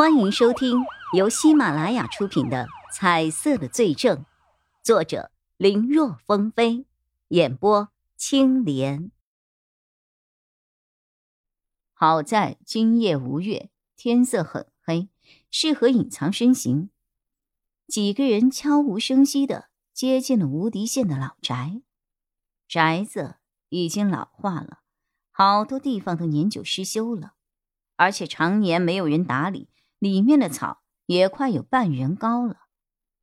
欢迎收听由喜马拉雅出品的《彩色的罪证》，作者林若风飞，演播青莲。好在今夜无月，天色很黑，适合隐藏身形。几个人悄无声息的接近了无敌县的老宅。宅子已经老化了，好多地方都年久失修了，而且常年没有人打理。里面的草也快有半人高了，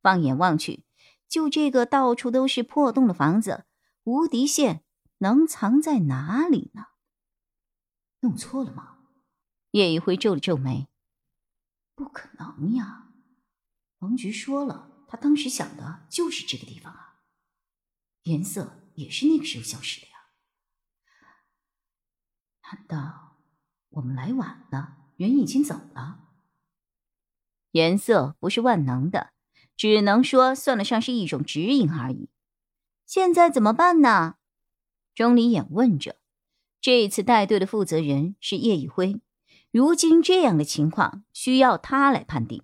放眼望去，就这个到处都是破洞的房子，无敌线能藏在哪里呢？弄错了吗？叶一辉皱了皱眉，不可能呀！王局说了，他当时想的就是这个地方啊，颜色也是那个时候消失的呀。难道我们来晚了，人已经走了？颜色不是万能的，只能说算得上是一种指引而已。现在怎么办呢？钟离眼问着。这一次带队的负责人是叶一辉，如今这样的情况需要他来判定。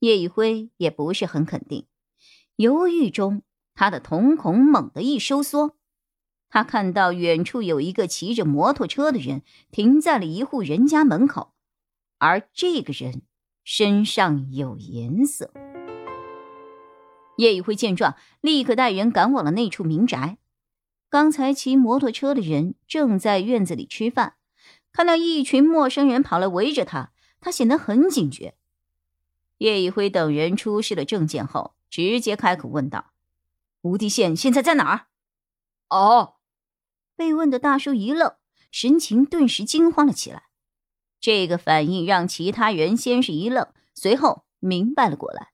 叶一辉也不是很肯定，犹豫中，他的瞳孔猛地一收缩，他看到远处有一个骑着摩托车的人停在了一户人家门口，而这个人。身上有颜色。叶宇辉见状，立刻带人赶往了那处民宅。刚才骑摩托车的人正在院子里吃饭，看到一群陌生人跑来围着他，他显得很警觉。叶宇辉等人出示了证件后，直接开口问道：“吴迪县现在在哪儿？”哦，被问的大叔一愣，神情顿时惊慌了起来。这个反应让其他人先是一愣，随后明白了过来，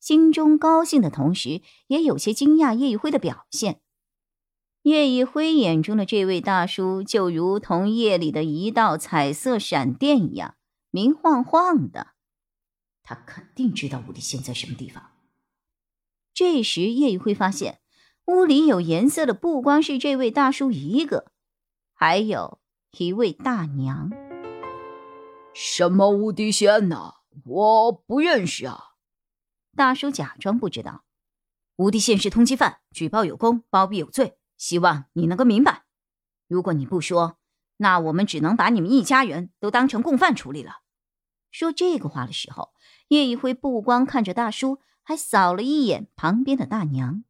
心中高兴的同时，也有些惊讶叶一辉的表现。叶一辉眼中的这位大叔，就如同夜里的一道彩色闪电一样，明晃晃的。他肯定知道屋里现在什么地方。这时，叶一辉发现屋里有颜色的不光是这位大叔一个，还有一位大娘。什么无敌县呢？我不认识啊！大叔假装不知道，无敌县是通缉犯，举报有功，包庇有罪。希望你能够明白。如果你不说，那我们只能把你们一家人都当成共犯处理了。说这个话的时候，叶一辉不光看着大叔，还扫了一眼旁边的大娘，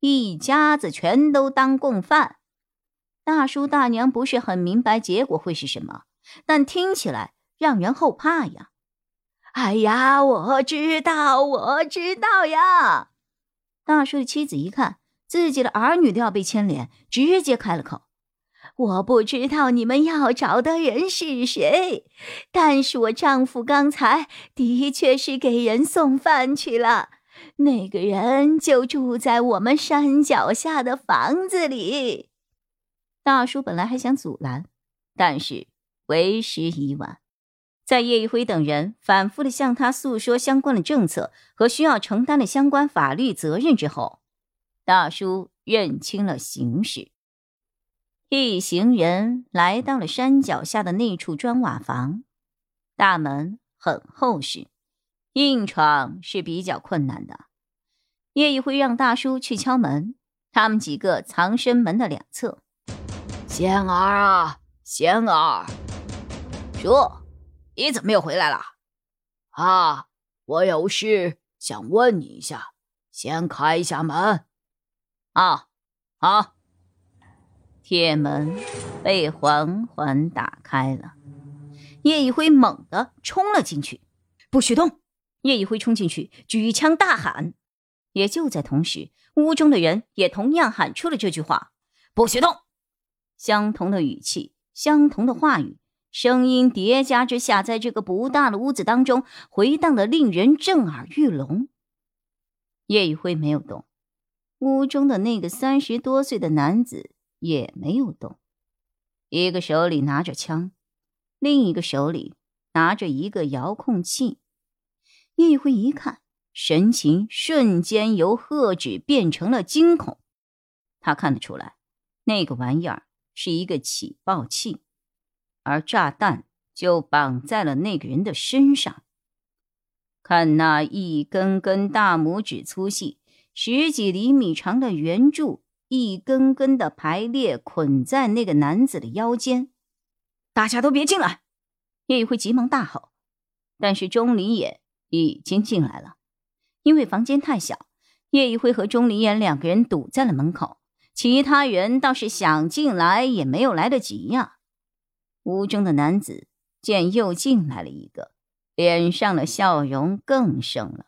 一家子全都当共犯。大叔大娘不是很明白结果会是什么，但听起来。让人后怕呀！哎呀，我知道，我知道呀！大叔的妻子一看自己的儿女都要被牵连，直接开了口：“我不知道你们要找的人是谁，但是我丈夫刚才的确是给人送饭去了。那个人就住在我们山脚下的房子里。”大叔本来还想阻拦，但是为时已晚。在叶一辉等人反复的向他诉说相关的政策和需要承担的相关法律责任之后，大叔认清了形势。一行人来到了山脚下的那处砖瓦房，大门很厚实，硬闯是比较困难的。叶一辉让大叔去敲门，他们几个藏身门的两侧。仙儿啊，仙儿，哟。你怎么又回来了？啊，我有事想问你一下，先开一下门。啊，好。铁门被缓缓打开了，叶一辉猛地冲了进去。不许动！叶一辉冲进去，举枪大喊。也就在同时，屋中的人也同样喊出了这句话：“不许动！”相同的语气，相同的话语。声音叠加之下，在这个不大的屋子当中回荡的令人震耳欲聋。叶宇辉没有动，屋中的那个三十多岁的男子也没有动，一个手里拿着枪，另一个手里拿着一个遥控器。叶宇辉一看，神情瞬间由喝止变成了惊恐。他看得出来，那个玩意儿是一个起爆器。而炸弹就绑在了那个人的身上。看那一根根大拇指粗细、十几厘米长的圆柱，一根根的排列捆在那个男子的腰间。大家都别进来！叶一辉急忙大吼，但是钟离眼已经进来了。因为房间太小，叶一辉和钟离眼两个人堵在了门口，其他人倒是想进来也没有来得及呀。屋中的男子见又进来了一个。脸上的笑容更盛了。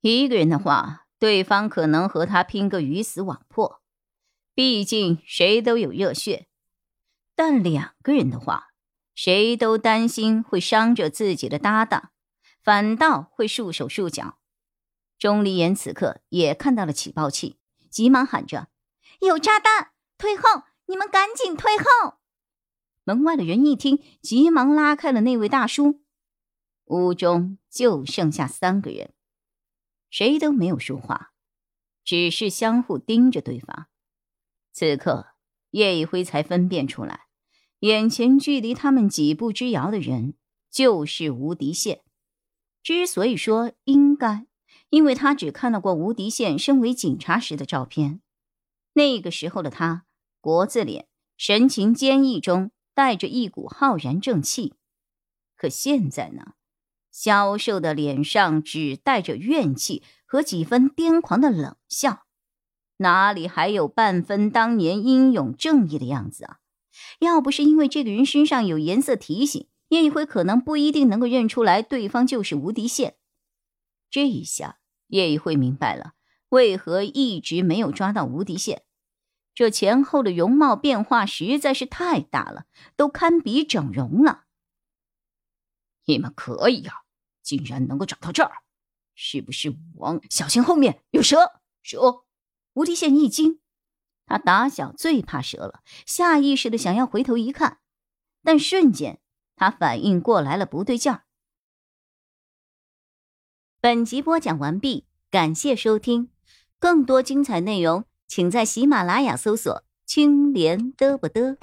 一个人的话，对方可能和他拼个鱼死网破，毕竟谁都有热血；但两个人的话，谁都担心会伤着自己的搭档，反倒会束手束脚。钟离言此刻也看到了起爆器，急忙喊着：“有炸弹！退后！你们赶紧退后！”门外的人一听，急忙拉开了那位大叔。屋中就剩下三个人，谁都没有说话，只是相互盯着对方。此刻，叶一辉才分辨出来，眼前距离他们几步之遥的人就是吴迪宪。之所以说应该，因为他只看到过吴迪宪身为警察时的照片，那个时候的他，国字脸，神情坚毅中带着一股浩然正气。可现在呢？消瘦的脸上只带着怨气和几分癫狂的冷笑，哪里还有半分当年英勇正义的样子啊？要不是因为这个人身上有颜色提醒，叶一辉可能不一定能够认出来对方就是无敌线。这一下，叶一辉明白了为何一直没有抓到无敌线，这前后的容貌变化实在是太大了，都堪比整容了。你们可以呀！竟然能够找到这儿，是不是武王？小心后面有蛇！蛇！吴迪宪一惊，他打小最怕蛇了，下意识的想要回头一看，但瞬间他反应过来了，不对劲儿。本集播讲完毕，感谢收听，更多精彩内容，请在喜马拉雅搜索“青莲嘚不嘚”。